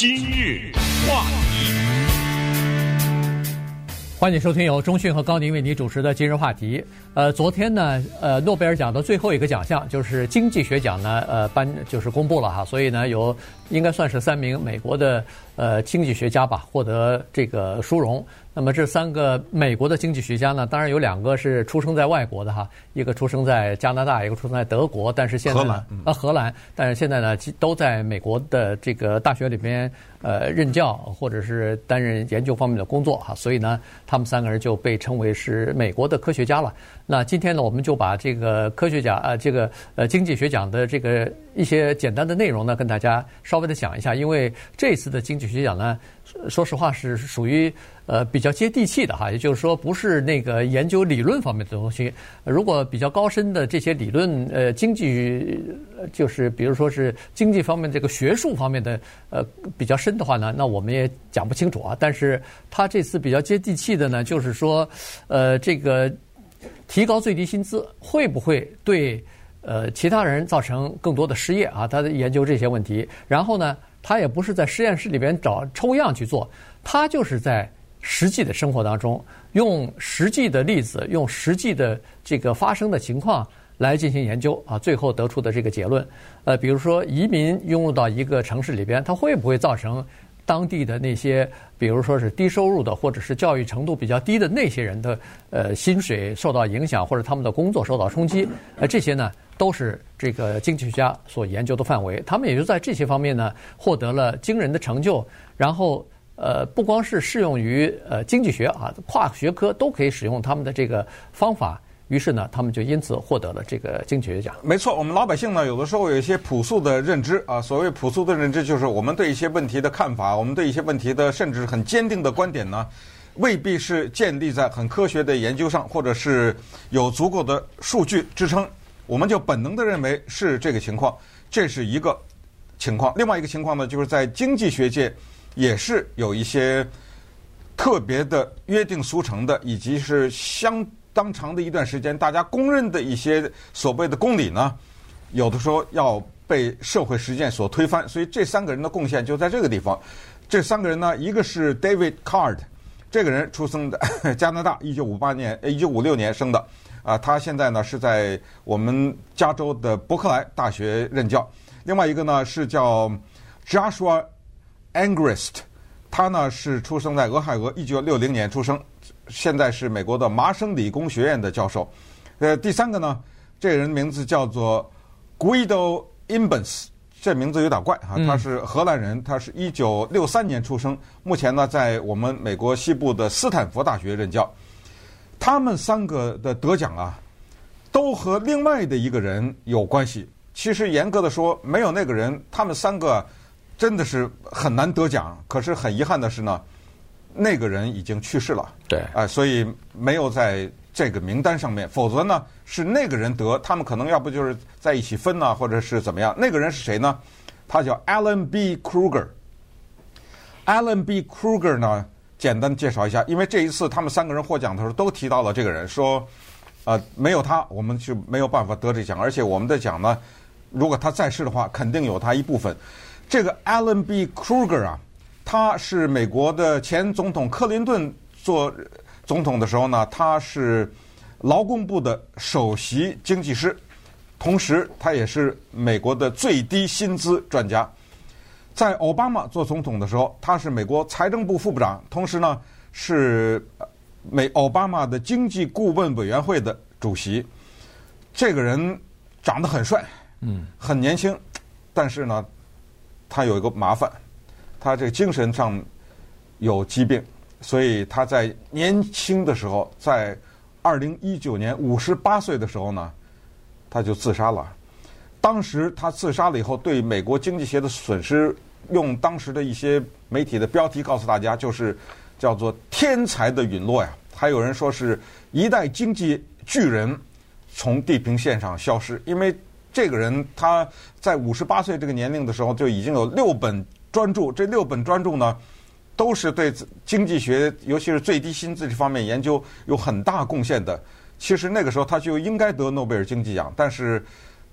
今日话题，欢迎收听由中讯和高宁为您主持的今日话题。呃，昨天呢，呃，诺贝尔奖的最后一个奖项就是经济学奖呢，呃，颁就是公布了哈，所以呢，有应该算是三名美国的呃经济学家吧获得这个殊荣。那么这三个美国的经济学家呢，当然有两个是出生在外国的哈，一个出生在加拿大，一个出生在德国，但是现在呢，啊，荷兰，但是现在呢，都在美国的这个大学里边呃任教或者是担任研究方面的工作哈，所以呢，他们三个人就被称为是美国的科学家了。那今天呢，我们就把这个科学奖呃这个呃经济学奖的这个一些简单的内容呢，跟大家稍微的讲一下，因为这次的经济学奖呢，说实话是属于。呃，比较接地气的哈，也就是说，不是那个研究理论方面的东西。如果比较高深的这些理论，呃，经济就是比如说是经济方面这个学术方面的呃比较深的话呢，那我们也讲不清楚啊。但是他这次比较接地气的呢，就是说，呃，这个提高最低薪资会不会对呃其他人造成更多的失业啊？他在研究这些问题。然后呢，他也不是在实验室里边找抽样去做，他就是在。实际的生活当中，用实际的例子，用实际的这个发生的情况来进行研究啊，最后得出的这个结论。呃，比如说移民涌入到一个城市里边，它会不会造成当地的那些，比如说是低收入的，或者是教育程度比较低的那些人的呃薪水受到影响，或者他们的工作受到冲击？呃，这些呢都是这个经济学家所研究的范围。他们也就在这些方面呢获得了惊人的成就，然后。呃，不光是适用于呃经济学啊，跨学科都可以使用他们的这个方法。于是呢，他们就因此获得了这个经济学奖。没错，我们老百姓呢，有的时候有一些朴素的认知啊。所谓朴素的认知，就是我们对一些问题的看法，我们对一些问题的甚至很坚定的观点呢，未必是建立在很科学的研究上，或者是有足够的数据支撑。我们就本能的认为是这个情况，这是一个情况。另外一个情况呢，就是在经济学界。也是有一些特别的约定俗成的，以及是相当长的一段时间大家公认的一些所谓的公理呢，有的时候要被社会实践所推翻。所以这三个人的贡献就在这个地方。这三个人呢，一个是 David Card，这个人出生在 加拿大，一九五八年，一九五六年生的，啊，他现在呢是在我们加州的伯克莱大学任教。另外一个呢是叫 Joshua。Angrist，他呢是出生在俄亥俄，一九六零年出生，现在是美国的麻省理工学院的教授。呃，第三个呢，这个人名字叫做 Guido Imbens，这名字有点怪啊，他是荷兰人，他是一九六三年出生，目前呢在我们美国西部的斯坦福大学任教。他们三个的得奖啊，都和另外的一个人有关系。其实严格的说，没有那个人，他们三个。真的是很难得奖，可是很遗憾的是呢，那个人已经去世了。对，啊、呃，所以没有在这个名单上面。否则呢，是那个人得，他们可能要不就是在一起分呢，或者是怎么样。那个人是谁呢？他叫 Alan B. Krueger。Alan B. Krueger 呢，简单介绍一下，因为这一次他们三个人获奖的时候都提到了这个人，说，呃，没有他，我们就没有办法得这奖，而且我们的奖呢，如果他在世的话，肯定有他一部分。这个 Alan B. Krueger 啊，他是美国的前总统克林顿做总统的时候呢，他是劳工部的首席经济师，同时他也是美国的最低薪资专家。在奥巴马做总统的时候，他是美国财政部副部长，同时呢是美奥巴马的经济顾问委员会的主席。这个人长得很帅，嗯，很年轻，但是呢。他有一个麻烦，他这个精神上有疾病，所以他在年轻的时候，在二零一九年五十八岁的时候呢，他就自杀了。当时他自杀了以后，对美国经济学的损失，用当时的一些媒体的标题告诉大家，就是叫做“天才的陨落”呀。还有人说是一代经济巨人从地平线上消失，因为。这个人他在五十八岁这个年龄的时候就已经有六本专著，这六本专著呢，都是对经济学，尤其是最低薪资这方面研究有很大贡献的。其实那个时候他就应该得诺贝尔经济奖，但是，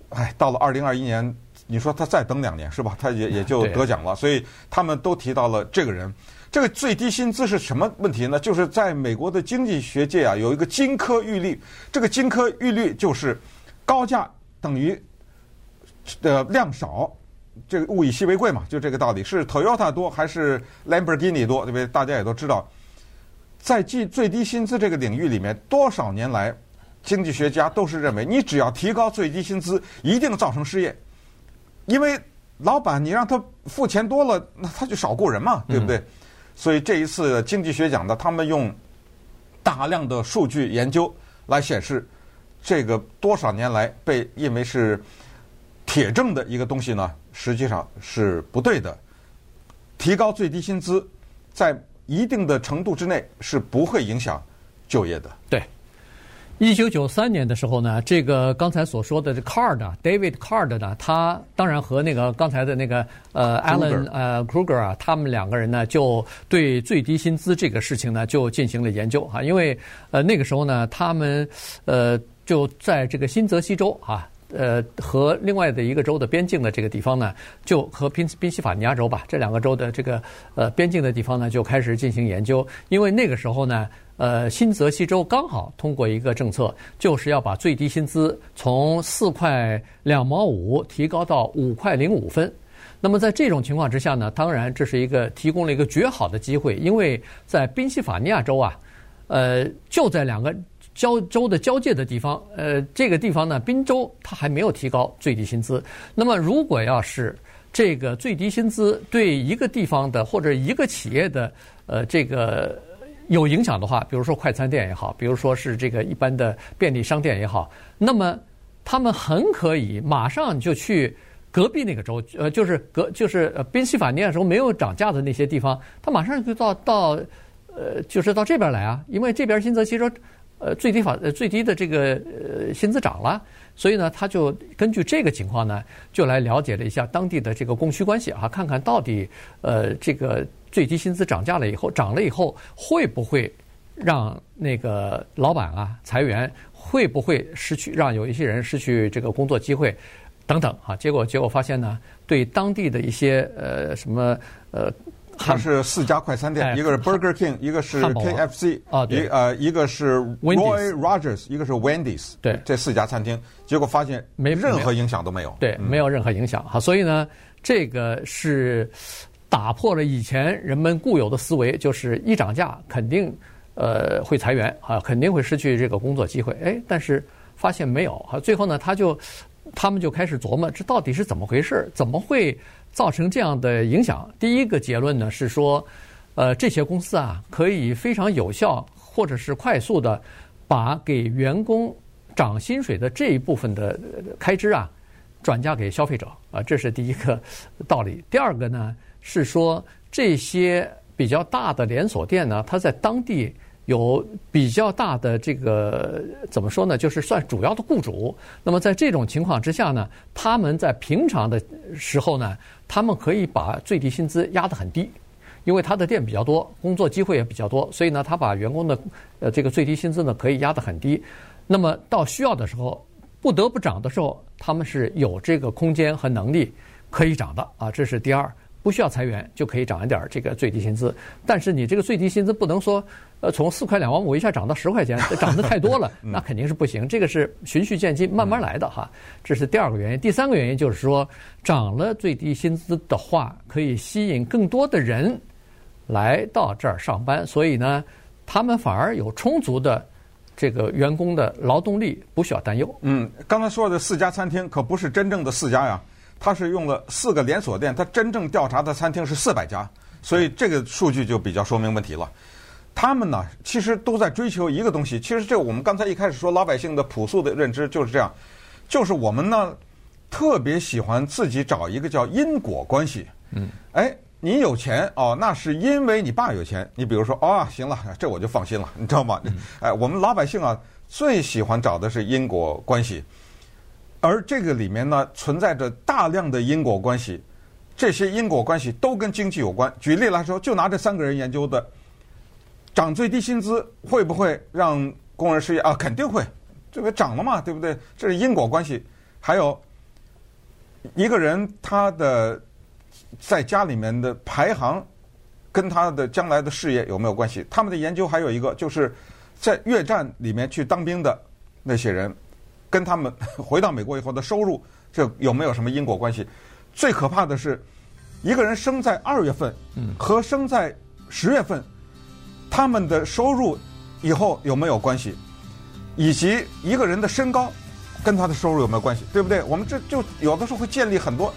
哎，到了二零二一年，你说他再等两年是吧？他也也就得奖了。所以他们都提到了这个人。这个最低薪资是什么问题呢？就是在美国的经济学界啊，有一个金科玉律。这个金科玉律就是高价等于呃量少，这个物以稀为贵嘛，就这个道理。是 Toyota 多还是 Lamborghini 多，对不对？大家也都知道，在计最低薪资这个领域里面，多少年来，经济学家都是认为，你只要提高最低薪资，一定造成失业，因为老板你让他付钱多了，那他就少雇人嘛，对不对？所以这一次经济学奖呢，他们用大量的数据研究来显示，这个多少年来被认为是铁证的一个东西呢，实际上是不对的。提高最低薪资，在一定的程度之内是不会影响就业的。对，一九九三年的时候呢，这个刚才所说的这 Card 啊，David Card 呢，他当然和那个刚才的那个呃 Alan 呃 Kruger 啊，他们两个人呢，就对最低薪资这个事情呢，就进行了研究啊，因为呃那个时候呢，他们呃就在这个新泽西州啊。呃，和另外的一个州的边境的这个地方呢，就和宾宾夕法尼亚州吧，这两个州的这个呃边境的地方呢，就开始进行研究。因为那个时候呢，呃，新泽西州刚好通过一个政策，就是要把最低薪资从四块两毛五提高到五块零五分。那么在这种情况之下呢，当然这是一个提供了一个绝好的机会，因为在宾夕法尼亚州啊，呃，就在两个。交州的交界的地方，呃，这个地方呢，宾州它还没有提高最低薪资。那么，如果要是这个最低薪资对一个地方的或者一个企业的呃这个有影响的话，比如说快餐店也好，比如说是这个一般的便利商店也好，那么他们很可以马上就去隔壁那个州，呃，就是隔就是宾夕法尼亚州没有涨价的那些地方，他马上就到到呃就是到这边来啊，因为这边新泽西州。呃，最低法呃最低的这个呃薪资涨了，所以呢，他就根据这个情况呢，就来了解了一下当地的这个供需关系啊，看看到底呃这个最低薪资涨价了以后，涨了以后会不会让那个老板啊裁员，会不会失去让有一些人失去这个工作机会等等啊？结果结果发现呢，对当地的一些呃什么呃。它是四家快餐店，一个是 Burger King，一个是 KFC，啊，对，呃，一个是 Roy Rogers，一个是 Wendy's，对，这四家餐厅，结果发现没任何影响都没有，对，没有任何影响。哈，所以呢，这个是打破了以前人们固有的思维，就是一涨价肯定呃会裁员啊，肯定会失去这个工作机会，哎，但是发现没有。啊，最后呢，他就他们就开始琢磨，这到底是怎么回事？怎么会？造成这样的影响，第一个结论呢是说，呃，这些公司啊可以非常有效或者是快速的把给员工涨薪水的这一部分的开支啊转嫁给消费者啊，这是第一个道理。第二个呢是说，这些比较大的连锁店呢，它在当地。有比较大的这个怎么说呢？就是算主要的雇主。那么在这种情况之下呢，他们在平常的时候呢，他们可以把最低薪资压得很低，因为他的店比较多，工作机会也比较多，所以呢，他把员工的呃这个最低薪资呢可以压得很低。那么到需要的时候，不得不涨的时候，他们是有这个空间和能力可以涨的啊。这是第二。不需要裁员就可以涨一点这个最低薪资，但是你这个最低薪资不能说，呃，从四块两毛五一下涨到十块钱，涨得太多了，那肯定是不行。这个是循序渐进，慢慢来的哈。这是第二个原因。第三个原因就是说，涨了最低薪资的话，可以吸引更多的人来到这儿上班，所以呢，他们反而有充足的这个员工的劳动力，不需要担忧。嗯，刚才说的四家餐厅可不是真正的四家呀。他是用了四个连锁店，他真正调查的餐厅是四百家，所以这个数据就比较说明问题了。他们呢，其实都在追求一个东西。其实这我们刚才一开始说老百姓的朴素的认知就是这样，就是我们呢特别喜欢自己找一个叫因果关系。嗯，哎，你有钱哦，那是因为你爸有钱。你比如说，哦，行了，这我就放心了，你知道吗？哎，我们老百姓啊最喜欢找的是因果关系。而这个里面呢，存在着大量的因果关系，这些因果关系都跟经济有关。举例来说，就拿这三个人研究的，涨最低薪资会不会让工人失业啊？肯定会，这个涨了嘛，对不对？这是因果关系。还有一个人他的在家里面的排行跟他的将来的事业有没有关系？他们的研究还有一个，就是在越战里面去当兵的那些人，跟他们 回到美国以后的收入，这有没有什么因果关系？最可怕的是，一个人生在二月份和生在十月份，他们的收入以后有没有关系？以及一个人的身高跟他的收入有没有关系？对不对？我们这就有的时候会建立很多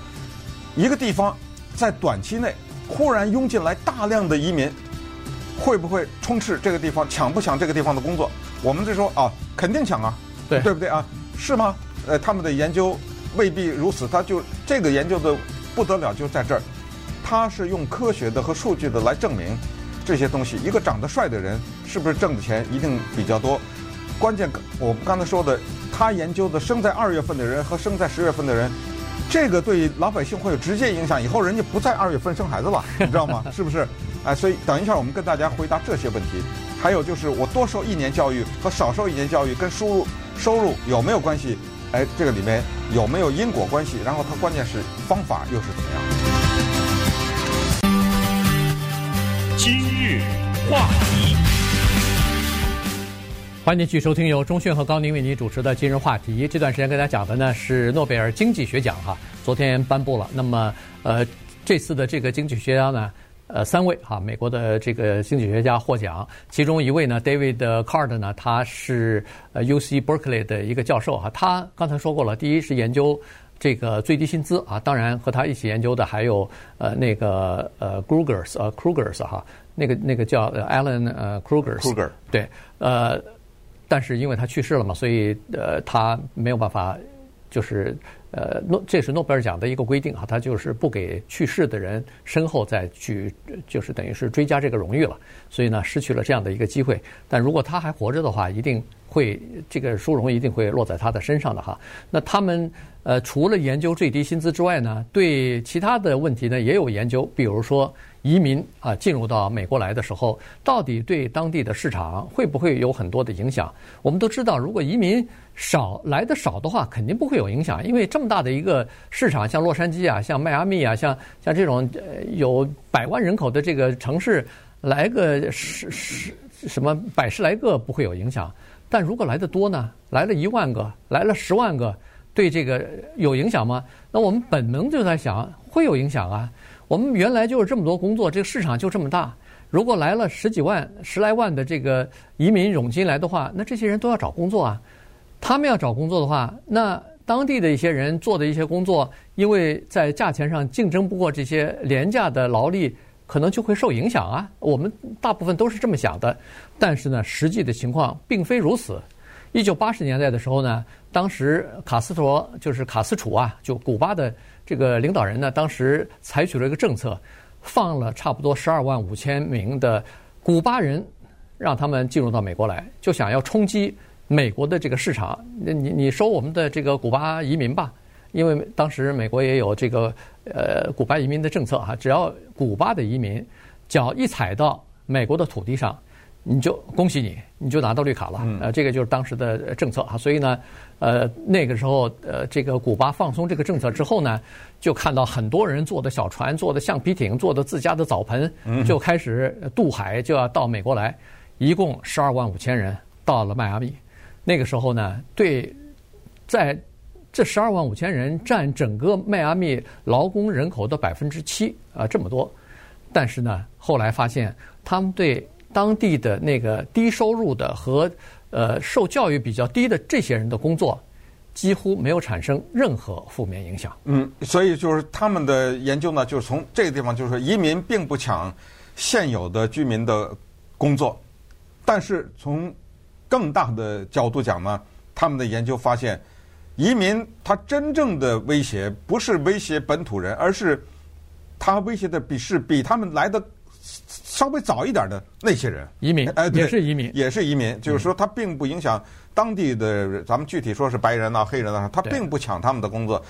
一个地方在短期内忽然涌进来大量的移民，会不会充斥这个地方？抢不抢这个地方的工作？我们就说啊，肯定抢啊，对对不对啊？是吗？呃，他们的研究未必如此，他就这个研究的不得了就在这儿，他是用科学的和数据的来证明这些东西。一个长得帅的人是不是挣的钱一定比较多？关键，我们刚才说的，他研究的生在二月份的人和生在十月份的人，这个对老百姓会有直接影响。以后人家不在二月份生孩子了，你 知道吗？是不是？哎，所以等一下我们跟大家回答这些问题。还有就是，我多受一年教育和少受一年教育跟收入收入有没有关系？哎，这个里面有没有因果关系？然后它关键是方法又是怎么样？今日话题。欢迎继续收听由钟迅和高宁为您主持的今日话题。这段时间跟大家讲的呢是诺贝尔经济学奖哈，昨天颁布了。那么呃，这次的这个经济学家呢，呃，三位哈，美国的这个经济学家获奖。其中一位呢，David Card 呢，他是呃 UC Berkeley 的一个教授哈。他刚才说过了，第一是研究这个最低薪资啊，当然和他一起研究的还有呃那个呃 Krugers 呃 Krugers 哈，那个那个叫 Alan 呃 Krugers Kruger 对呃。但是因为他去世了嘛，所以呃他没有办法，就是呃诺这是诺贝尔奖的一个规定啊，他就是不给去世的人身后再去就是等于是追加这个荣誉了，所以呢失去了这样的一个机会。但如果他还活着的话，一定会这个殊荣一定会落在他的身上的哈。那他们呃除了研究最低薪资之外呢，对其他的问题呢也有研究，比如说。移民啊，进入到美国来的时候，到底对当地的市场会不会有很多的影响？我们都知道，如果移民少来的少的话，肯定不会有影响，因为这么大的一个市场，像洛杉矶啊，像迈阿密啊，像像这种有百万人口的这个城市，来个十十什么百十来个不会有影响。但如果来的多呢？来了一万个，来了十万个，对这个有影响吗？那我们本能就在想，会有影响啊。我们原来就是这么多工作，这个市场就这么大。如果来了十几万、十来万的这个移民涌进来的话，那这些人都要找工作啊。他们要找工作的话，那当地的一些人做的一些工作，因为在价钱上竞争不过这些廉价的劳力，可能就会受影响啊。我们大部分都是这么想的，但是呢，实际的情况并非如此。一九八十年代的时候呢，当时卡斯托就是卡斯楚啊，就古巴的。这个领导人呢，当时采取了一个政策，放了差不多十二万五千名的古巴人，让他们进入到美国来，就想要冲击美国的这个市场。那你你收我们的这个古巴移民吧，因为当时美国也有这个呃古巴移民的政策哈，只要古巴的移民脚一踩到美国的土地上。你就恭喜你，你就拿到绿卡了。呃，这个就是当时的政策啊。所以呢，呃，那个时候，呃，这个古巴放松这个政策之后呢，就看到很多人坐的小船、坐的橡皮艇、坐的自家的澡盆，就开始渡海，就要到美国来。一共十二万五千人到了迈阿密。那个时候呢，对，在这十二万五千人占整个迈阿密劳工人口的百分之七啊，这么多。但是呢，后来发现他们对当地的那个低收入的和呃受教育比较低的这些人的工作，几乎没有产生任何负面影响。嗯，所以就是他们的研究呢，就是从这个地方，就是说移民并不抢现有的居民的工作，但是从更大的角度讲呢，他们的研究发现，移民他真正的威胁不是威胁本土人，而是他威胁的比是比他们来的。稍微早一点的那些人，移民，哎，也是移民，也是移民，就是说他并不影响当地的，咱们具体说是白人啊、黑人啊，他并不抢他们的工作，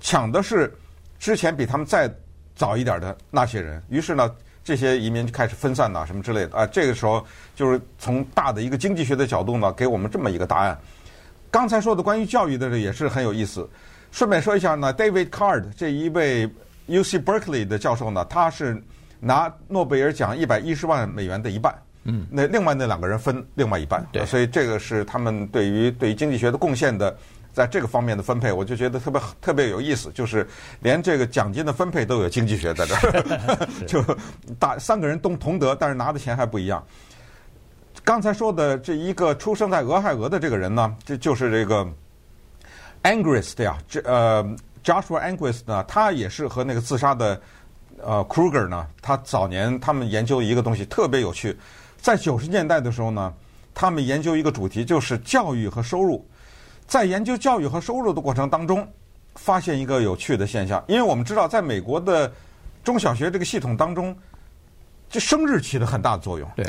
抢的是之前比他们再早一点的那些人。于是呢，这些移民就开始分散呐，什么之类的啊。这个时候就是从大的一个经济学的角度呢，给我们这么一个答案。刚才说的关于教育的这也是很有意思。顺便说一下呢，David Card 这一位 UC Berkeley 的教授呢，他是拿诺贝尔奖一百一十万美元的一半。嗯，那另外那两个人分另外一半。对，所以这个是他们对于对于经济学的贡献的，在这个方面的分配，我就觉得特别特别有意思，就是连这个奖金的分配都有经济学在这儿，就大三个人都同得，但是拿的钱还不一样。刚才说的这一个出生在俄亥俄的这个人呢，这就是这个。Angrist 呀，这呃，Joshua Angrist 呢，他也是和那个自杀的呃 Kruger 呢，他早年他们研究一个东西特别有趣，在九十年代的时候呢，他们研究一个主题就是教育和收入，在研究教育和收入的过程当中，发现一个有趣的现象，因为我们知道，在美国的中小学这个系统当中，这生日起了很大的作用。对，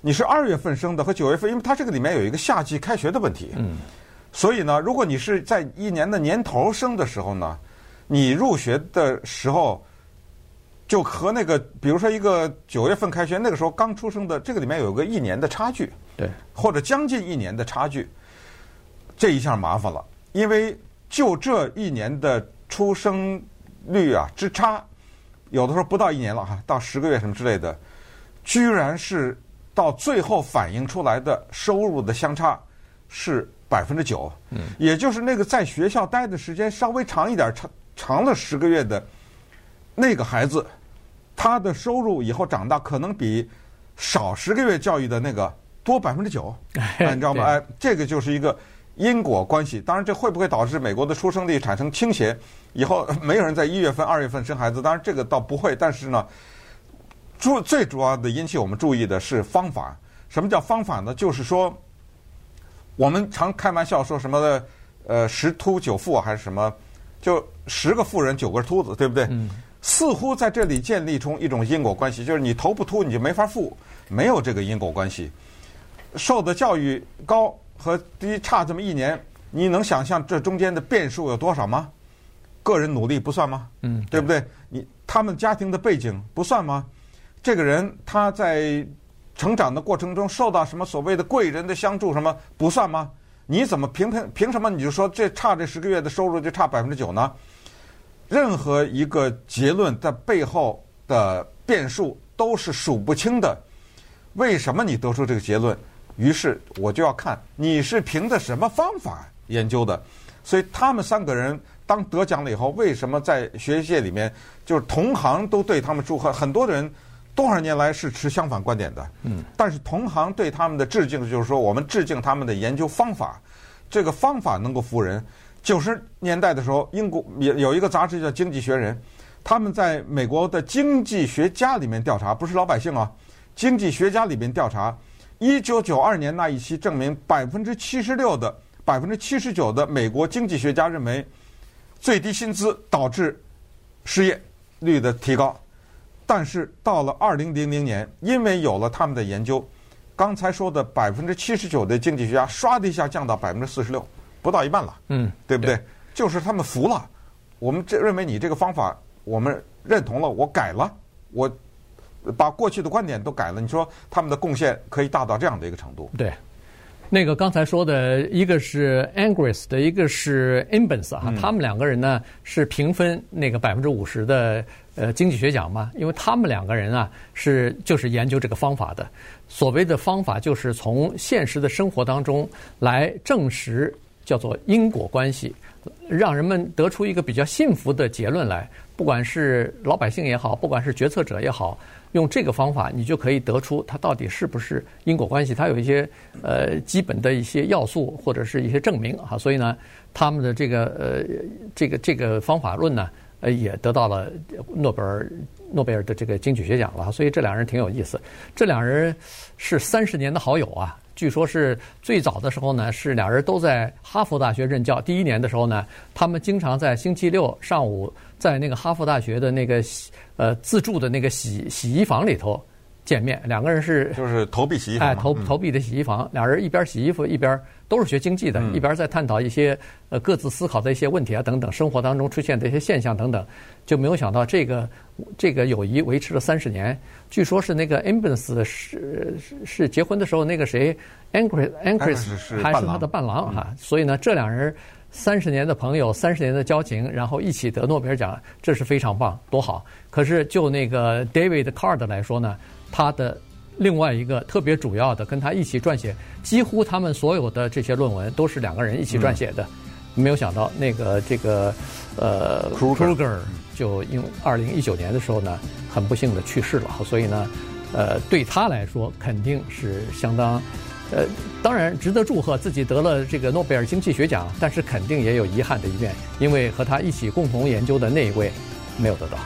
你是二月份生的和九月份，因为它这个里面有一个夏季开学的问题。嗯。所以呢，如果你是在一年的年头生的时候呢，你入学的时候就和那个，比如说一个九月份开学那个时候刚出生的，这个里面有个一年的差距，对，或者将近一年的差距，这一下麻烦了，因为就这一年的出生率啊之差，有的时候不到一年了哈，到十个月什么之类的，居然是到最后反映出来的收入的相差是。百分之九，嗯，也就是那个在学校待的时间稍微长一点，长长了十个月的那个孩子，他的收入以后长大可能比少十个月教育的那个多百分之九，你知道吗？哎，这个就是一个因果关系。当然，这会不会导致美国的出生率产生倾斜？以后没有人在一月份、二月份生孩子？当然，这个倒不会。但是呢，主最主要的引起我们注意的是方法。什么叫方法呢？就是说。我们常开玩笑说什么的，呃，十秃九富还是什么，就十个富人九个秃子，对不对？嗯。似乎在这里建立出一种因果关系，就是你头不秃你就没法富，没有这个因果关系。受的教育高和低差这么一年，你能想象这中间的变数有多少吗？个人努力不算吗？嗯，对不对？你他们家庭的背景不算吗？这个人他在。成长的过程中受到什么所谓的贵人的相助，什么不算吗？你怎么凭凭凭什么你就说这差这十个月的收入就差百分之九呢？任何一个结论在背后的变数都是数不清的。为什么你得出这个结论？于是我就要看你是凭着什么方法研究的。所以他们三个人当得奖了以后，为什么在学习界里面就是同行都对他们祝贺？很多的人。多少年来是持相反观点的，嗯，但是同行对他们的致敬就是说，我们致敬他们的研究方法，这个方法能够服人。九十年代的时候，英国有有一个杂志叫《经济学人》，他们在美国的经济学家里面调查，不是老百姓啊，经济学家里面调查，一九九二年那一期证明，百分之七十六的百分之七十九的美国经济学家认为，最低薪资导致失业率的提高。但是到了二零零零年，因为有了他们的研究，刚才说的百分之七十九的经济学家，唰的一下降到百分之四十六，不到一半了。嗯，对不对？对，就是他们服了。我们这认为你这个方法，我们认同了，我改了，我把过去的观点都改了。你说他们的贡献可以大到这样的一个程度？对。那个刚才说的一个是 Angrist 的，一个是 Imbens 啊，他们两个人呢是平分那个百分之五十的呃经济学奖嘛，因为他们两个人啊是就是研究这个方法的。所谓的方法就是从现实的生活当中来证实叫做因果关系，让人们得出一个比较幸福的结论来，不管是老百姓也好，不管是决策者也好。用这个方法，你就可以得出它到底是不是因果关系。它有一些呃基本的一些要素或者是一些证明啊，所以呢，他们的这个呃这个这个方法论呢，呃也得到了诺贝尔诺贝尔的这个经济学奖了。所以这两人挺有意思。这两人是三十年的好友啊，据说是最早的时候呢，是俩人都在哈佛大学任教。第一年的时候呢，他们经常在星期六上午在那个哈佛大学的那个洗。呃，自助的那个洗洗衣房里头见面，两个人是就是 投币洗衣房，哎，投投币的洗衣房，俩人一边洗衣服一边都是学经济的，一边在探讨一些呃各自思考的一些问题啊等等，生活当中出现的一些现象等等，就没有想到这个这个友谊维持了三十年。据说是那个 Imbens 是是结婚的时候那个谁 Angrist Angrist 还是他的伴郎哈，所以呢这两人。三十年的朋友，三十年的交情，然后一起得诺贝尔奖，这是非常棒，多好。可是就那个 David Card 来说呢，他的另外一个特别主要的，跟他一起撰写，几乎他们所有的这些论文都是两个人一起撰写的。嗯、没有想到那个这个呃 Kruger 就因为二零一九年的时候呢，很不幸的去世了。所以呢，呃，对他来说肯定是相当。呃，当然值得祝贺，自己得了这个诺贝尔经济学奖，但是肯定也有遗憾的一面，因为和他一起共同研究的那一位没有得到。